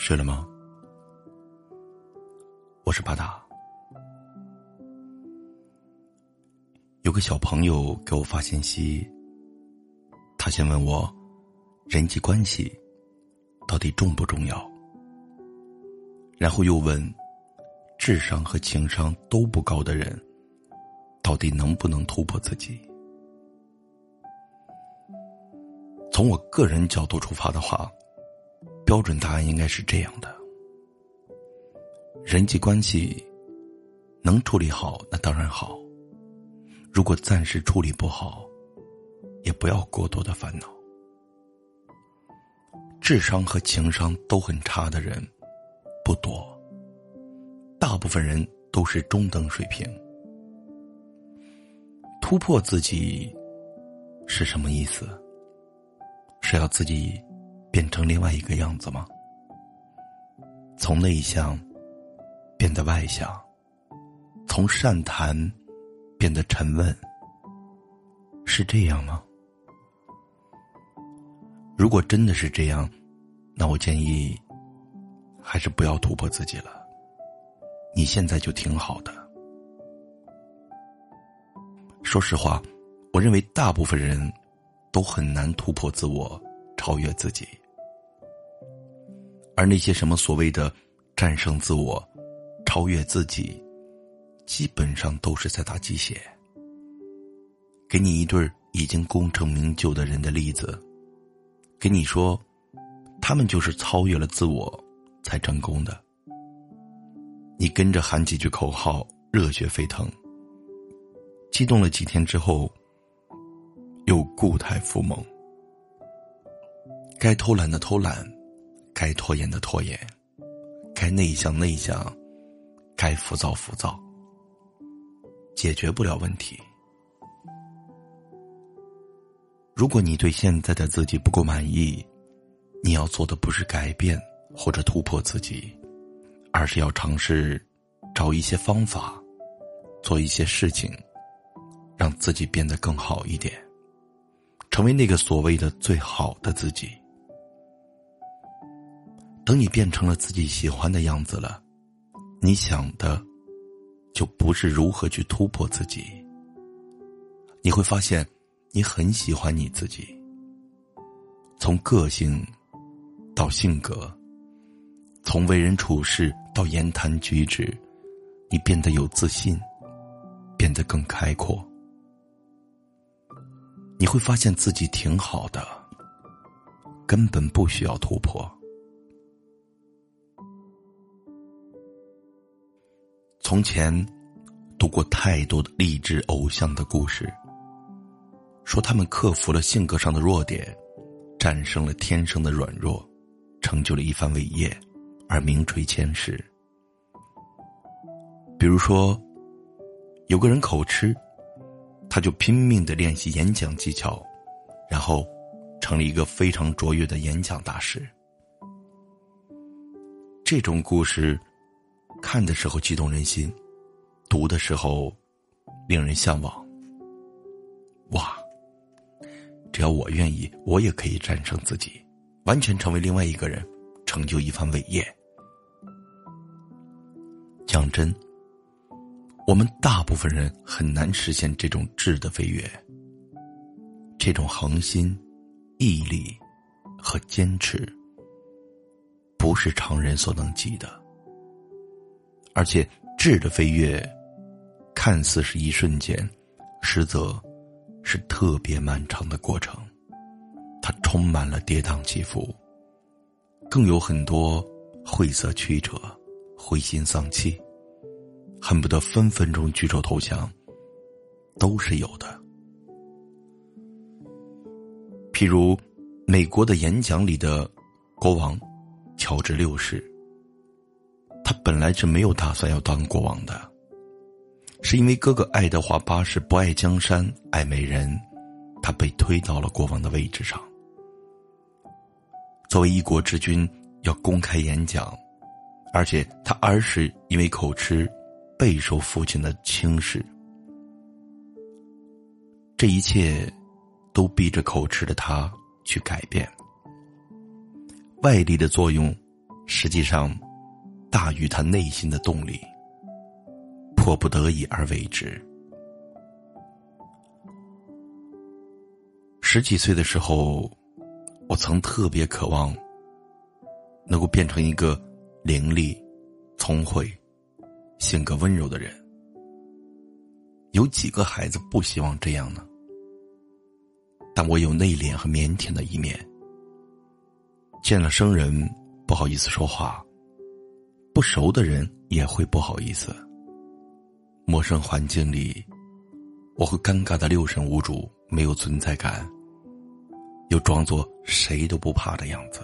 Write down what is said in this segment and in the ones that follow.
睡了吗？我是巴达。有个小朋友给我发信息，他先问我，人际关系到底重不重要？然后又问，智商和情商都不高的人，到底能不能突破自己？从我个人角度出发的话，标准答案应该是这样的：人际关系能处理好，那当然好。如果暂时处理不好，也不要过多的烦恼。智商和情商都很差的人不多，大部分人都是中等水平。突破自己是什么意思？是要自己变成另外一个样子吗？从内向变得外向，从善谈。变得沉稳，是这样吗？如果真的是这样，那我建议还是不要突破自己了。你现在就挺好的。说实话，我认为大部分人都很难突破自我，超越自己。而那些什么所谓的战胜自我、超越自己。基本上都是在打鸡血。给你一对已经功成名就的人的例子，给你说，他们就是超越了自我才成功的。你跟着喊几句口号，热血沸腾，激动了几天之后，又固态复萌。该偷懒的偷懒，该拖延的拖延，该内向内向，该浮躁浮躁。解决不了问题。如果你对现在的自己不够满意，你要做的不是改变或者突破自己，而是要尝试找一些方法，做一些事情，让自己变得更好一点，成为那个所谓的最好的自己。等你变成了自己喜欢的样子了，你想的。就不是如何去突破自己。你会发现，你很喜欢你自己。从个性到性格，从为人处事到言谈举止，你变得有自信，变得更开阔。你会发现自己挺好的，根本不需要突破。从前，读过太多的励志偶像的故事，说他们克服了性格上的弱点，战胜了天生的软弱，成就了一番伟业，而名垂千史。比如说，有个人口吃，他就拼命的练习演讲技巧，然后成了一个非常卓越的演讲大师。这种故事。看的时候激动人心，读的时候令人向往。哇！只要我愿意，我也可以战胜自己，完全成为另外一个人，成就一番伟业。讲真，我们大部分人很难实现这种质的飞跃，这种恒心、毅力和坚持，不是常人所能及的。而且质的飞跃，看似是一瞬间，实则是特别漫长的过程。它充满了跌宕起伏，更有很多晦涩曲折、灰心丧气，恨不得分分钟举手投降，都是有的。譬如，美国的演讲里的国王乔治六世。他本来是没有打算要当国王的，是因为哥哥爱德华八世不爱江山爱美人，他被推到了国王的位置上。作为一国之君，要公开演讲，而且他儿时因为口吃，备受父亲的轻视。这一切，都逼着口吃的他去改变。外力的作用。实际上大于他内心的动力，迫不得已而为之。十几岁的时候，我曾特别渴望能够变成一个伶俐、聪慧、性格温柔的人。有几个孩子不希望这样呢？但我有内敛和腼腆的一面，见了生人不好意思说话，不熟的人也会不好意思。陌生环境里，我会尴尬的六神无主，没有存在感。又装作谁都不怕的样子，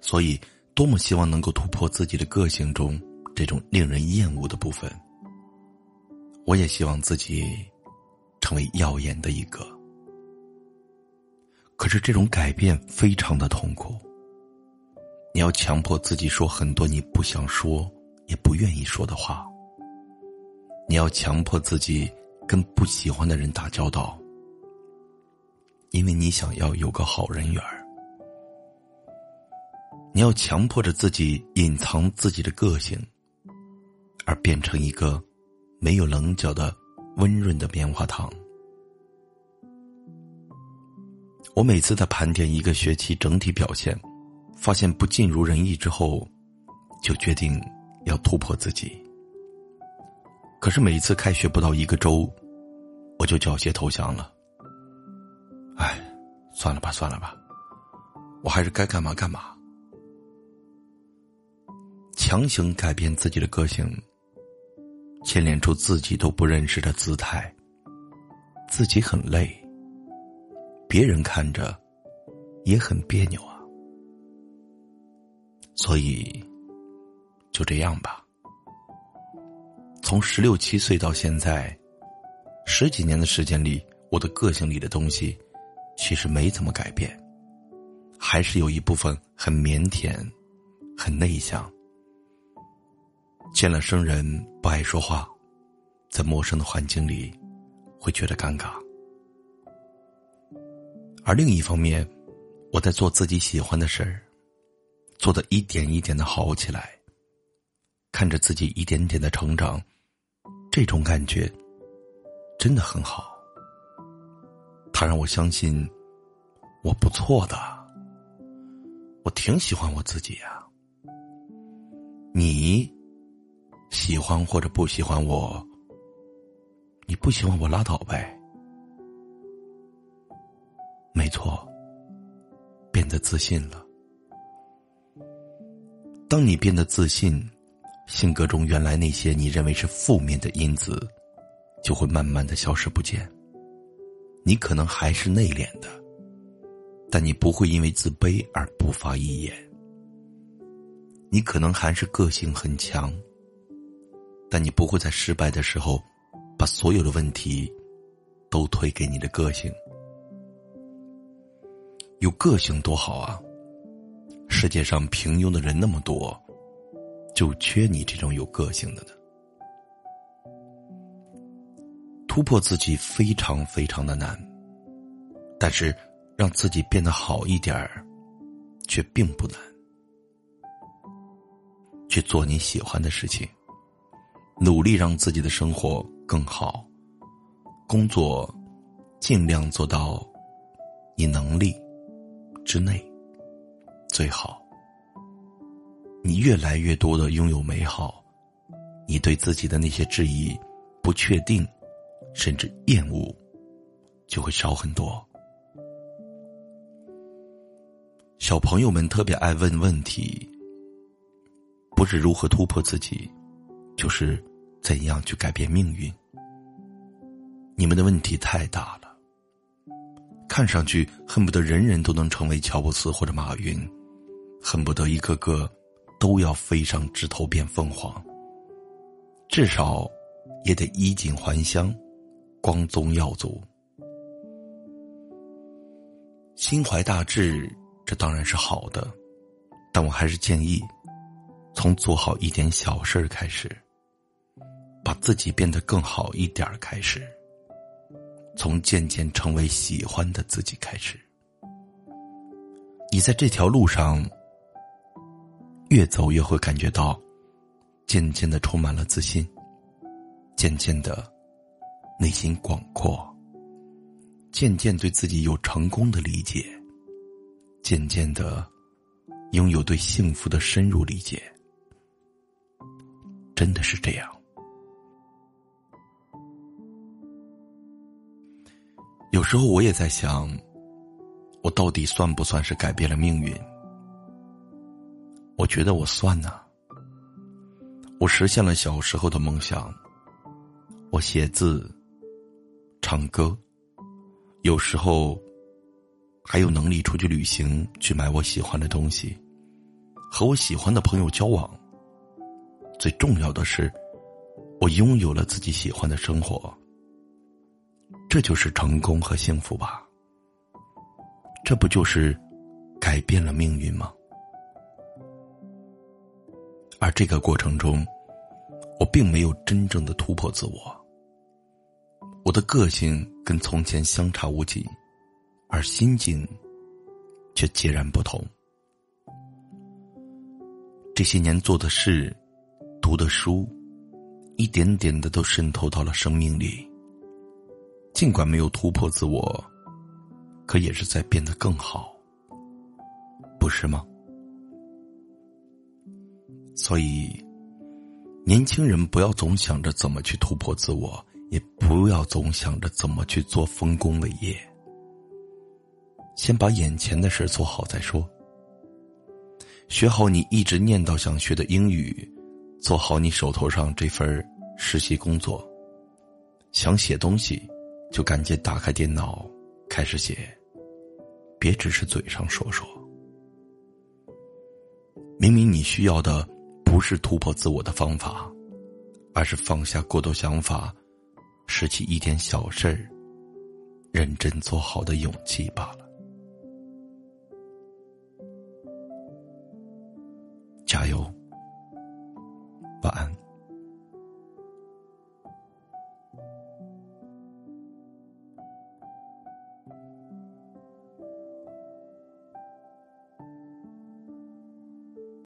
所以多么希望能够突破自己的个性中这种令人厌恶的部分。我也希望自己成为耀眼的一个，可是这种改变非常的痛苦。你要强迫自己说很多你不想说也不愿意说的话，你要强迫自己跟不喜欢的人打交道。因为你想要有个好人缘儿，你要强迫着自己隐藏自己的个性，而变成一个没有棱角的温润的棉花糖。我每次在盘点一个学期整体表现，发现不尽如人意之后，就决定要突破自己。可是每一次开学不到一个周，我就缴械投降了。哎，算了吧，算了吧，我还是该干嘛干嘛。强行改变自己的个性，牵连出自己都不认识的姿态，自己很累，别人看着也很别扭啊。所以，就这样吧。从十六七岁到现在，十几年的时间里，我的个性里的东西。其实没怎么改变，还是有一部分很腼腆、很内向。见了生人不爱说话，在陌生的环境里会觉得尴尬。而另一方面，我在做自己喜欢的事儿，做的一点一点的好起来，看着自己一点点的成长，这种感觉真的很好。他让我相信，我不错的，我挺喜欢我自己呀。你喜欢或者不喜欢我，你不喜欢我拉倒呗。没错，变得自信了。当你变得自信，性格中原来那些你认为是负面的因子，就会慢慢的消失不见。你可能还是内敛的，但你不会因为自卑而不发一言。你可能还是个性很强，但你不会在失败的时候把所有的问题都推给你的个性。有个性多好啊！世界上平庸的人那么多，就缺你这种有个性的呢。突破自己非常非常的难，但是让自己变得好一点儿，却并不难。去做你喜欢的事情，努力让自己的生活更好，工作尽量做到你能力之内最好。你越来越多的拥有美好，你对自己的那些质疑、不确定。甚至厌恶，就会少很多。小朋友们特别爱问问题，不是如何突破自己，就是怎样去改变命运。你们的问题太大了，看上去恨不得人人都能成为乔布斯或者马云，恨不得一个个都要飞上枝头变凤凰，至少也得衣锦还乡。光宗耀祖，心怀大志，这当然是好的，但我还是建议，从做好一点小事儿开始，把自己变得更好一点开始，从渐渐成为喜欢的自己开始。你在这条路上，越走越会感觉到，渐渐的充满了自信，渐渐的内心广阔，渐渐对自己有成功的理解，渐渐的拥有对幸福的深入理解。真的是这样。有时候我也在想，我到底算不算是改变了命运？我觉得我算呢。我实现了小时候的梦想。我写字、唱歌，有时候还有能力出去旅行，去买我喜欢的东西，和我喜欢的朋友交往。最重要的是，我拥有了自己喜欢的生活。这就是成功和幸福吧？这不就是改变了命运吗？而这个过程中，我并没有真正的突破自我。我的个性跟从前相差无几，而心境却截然不同。这些年做的事。读的书，一点点的都渗透到了生命里。尽管没有突破自我，可也是在变得更好，不是吗？所以，年轻人不要总想着怎么去突破自我，也不要总想着怎么去做丰功伟业。先把眼前的事做好再说。学好你一直念叨想学的英语。做好你手头上这份实习工作。想写东西，就赶紧打开电脑开始写，别只是嘴上说说。明明你需要的是突破自我的方法，而是放下过多想法，拾起一点小事，认真做好的勇气罢了。